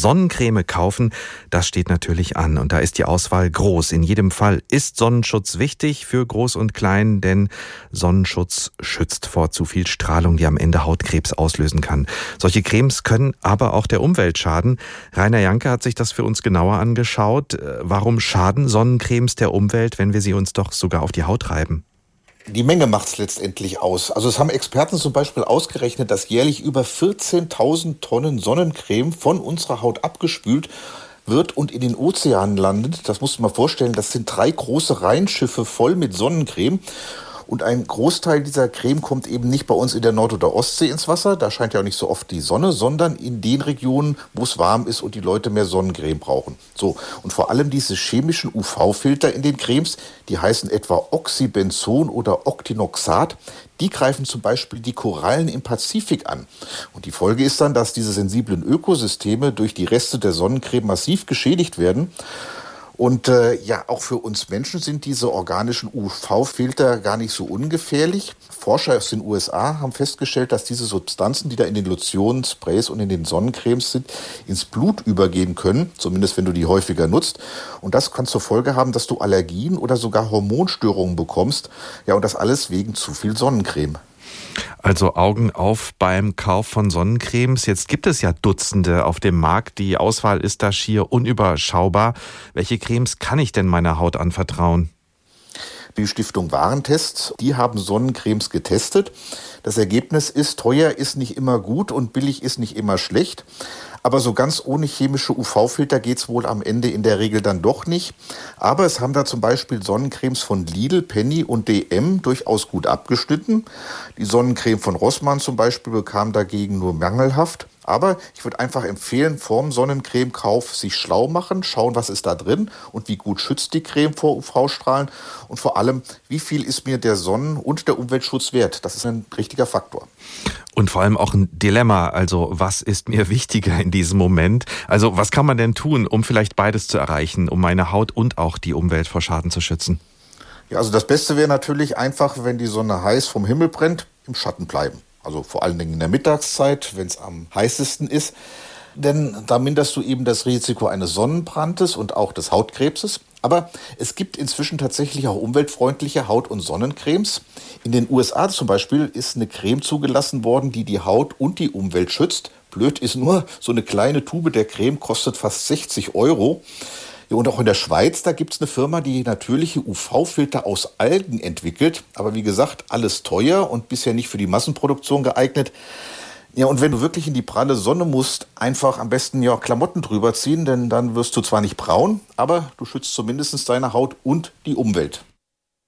Sonnencreme kaufen, das steht natürlich an und da ist die Auswahl groß. In jedem Fall ist Sonnenschutz wichtig für Groß und Klein, denn Sonnenschutz schützt vor zu viel Strahlung, die am Ende Hautkrebs auslösen kann. Solche Cremes können aber auch der Umwelt schaden. Rainer Janke hat sich das für uns genauer angeschaut. Äh, warum schaden Sonnencremes der Umwelt, wenn wir sie uns doch sogar auf die Haut reiben? Die Menge macht es letztendlich aus. Also es haben Experten zum Beispiel ausgerechnet, dass jährlich über 14.000 Tonnen Sonnencreme von unserer Haut abgespült wird und in den Ozeanen landet. Das musst du mal vorstellen, das sind drei große Rheinschiffe voll mit Sonnencreme. Und ein Großteil dieser Creme kommt eben nicht bei uns in der Nord- oder Ostsee ins Wasser. Da scheint ja auch nicht so oft die Sonne, sondern in den Regionen, wo es warm ist und die Leute mehr Sonnencreme brauchen. So. Und vor allem diese chemischen UV-Filter in den Cremes, die heißen etwa Oxybenzon oder Octinoxat, die greifen zum Beispiel die Korallen im Pazifik an. Und die Folge ist dann, dass diese sensiblen Ökosysteme durch die Reste der Sonnencreme massiv geschädigt werden. Und äh, ja, auch für uns Menschen sind diese organischen UV-Filter gar nicht so ungefährlich. Forscher aus den USA haben festgestellt, dass diese Substanzen, die da in den Lotionen, Sprays und in den Sonnencremes sind, ins Blut übergehen können, zumindest wenn du die häufiger nutzt. Und das kann zur Folge haben, dass du Allergien oder sogar Hormonstörungen bekommst. Ja, und das alles wegen zu viel Sonnencreme. Also Augen auf beim Kauf von Sonnencremes. Jetzt gibt es ja Dutzende auf dem Markt. Die Auswahl ist da schier unüberschaubar. Welche Cremes kann ich denn meiner Haut anvertrauen? Die Stiftung Warentest, die haben Sonnencremes getestet. Das Ergebnis ist, teuer ist nicht immer gut und billig ist nicht immer schlecht. Aber so ganz ohne chemische UV-Filter geht's wohl am Ende in der Regel dann doch nicht. Aber es haben da zum Beispiel Sonnencremes von Lidl, Penny und DM durchaus gut abgeschnitten. Die Sonnencreme von Rossmann zum Beispiel bekam dagegen nur mangelhaft. Aber ich würde einfach empfehlen, vorm Sonnencremekauf sich schlau machen, schauen, was ist da drin und wie gut schützt die Creme vor UV-Strahlen und vor allem, wie viel ist mir der Sonnen- und der Umweltschutz wert. Das ist ein richtiger Faktor. Und vor allem auch ein Dilemma. Also, was ist mir wichtiger in diesem Moment? Also, was kann man denn tun, um vielleicht beides zu erreichen, um meine Haut und auch die Umwelt vor Schaden zu schützen? Ja, also das Beste wäre natürlich einfach, wenn die Sonne heiß vom Himmel brennt, im Schatten bleiben. Also vor allen Dingen in der Mittagszeit, wenn es am heißesten ist. Denn da minderst du eben das Risiko eines Sonnenbrandes und auch des Hautkrebses. Aber es gibt inzwischen tatsächlich auch umweltfreundliche Haut- und Sonnencremes. In den USA zum Beispiel ist eine Creme zugelassen worden, die die Haut und die Umwelt schützt. Blöd ist nur, so eine kleine Tube der Creme kostet fast 60 Euro. Und auch in der Schweiz, da gibt es eine Firma, die natürliche UV-Filter aus Algen entwickelt. Aber wie gesagt, alles teuer und bisher nicht für die Massenproduktion geeignet. Ja, und wenn du wirklich in die pralle Sonne musst, einfach am besten ja Klamotten drüber ziehen, denn dann wirst du zwar nicht braun, aber du schützt zumindest deine Haut und die Umwelt.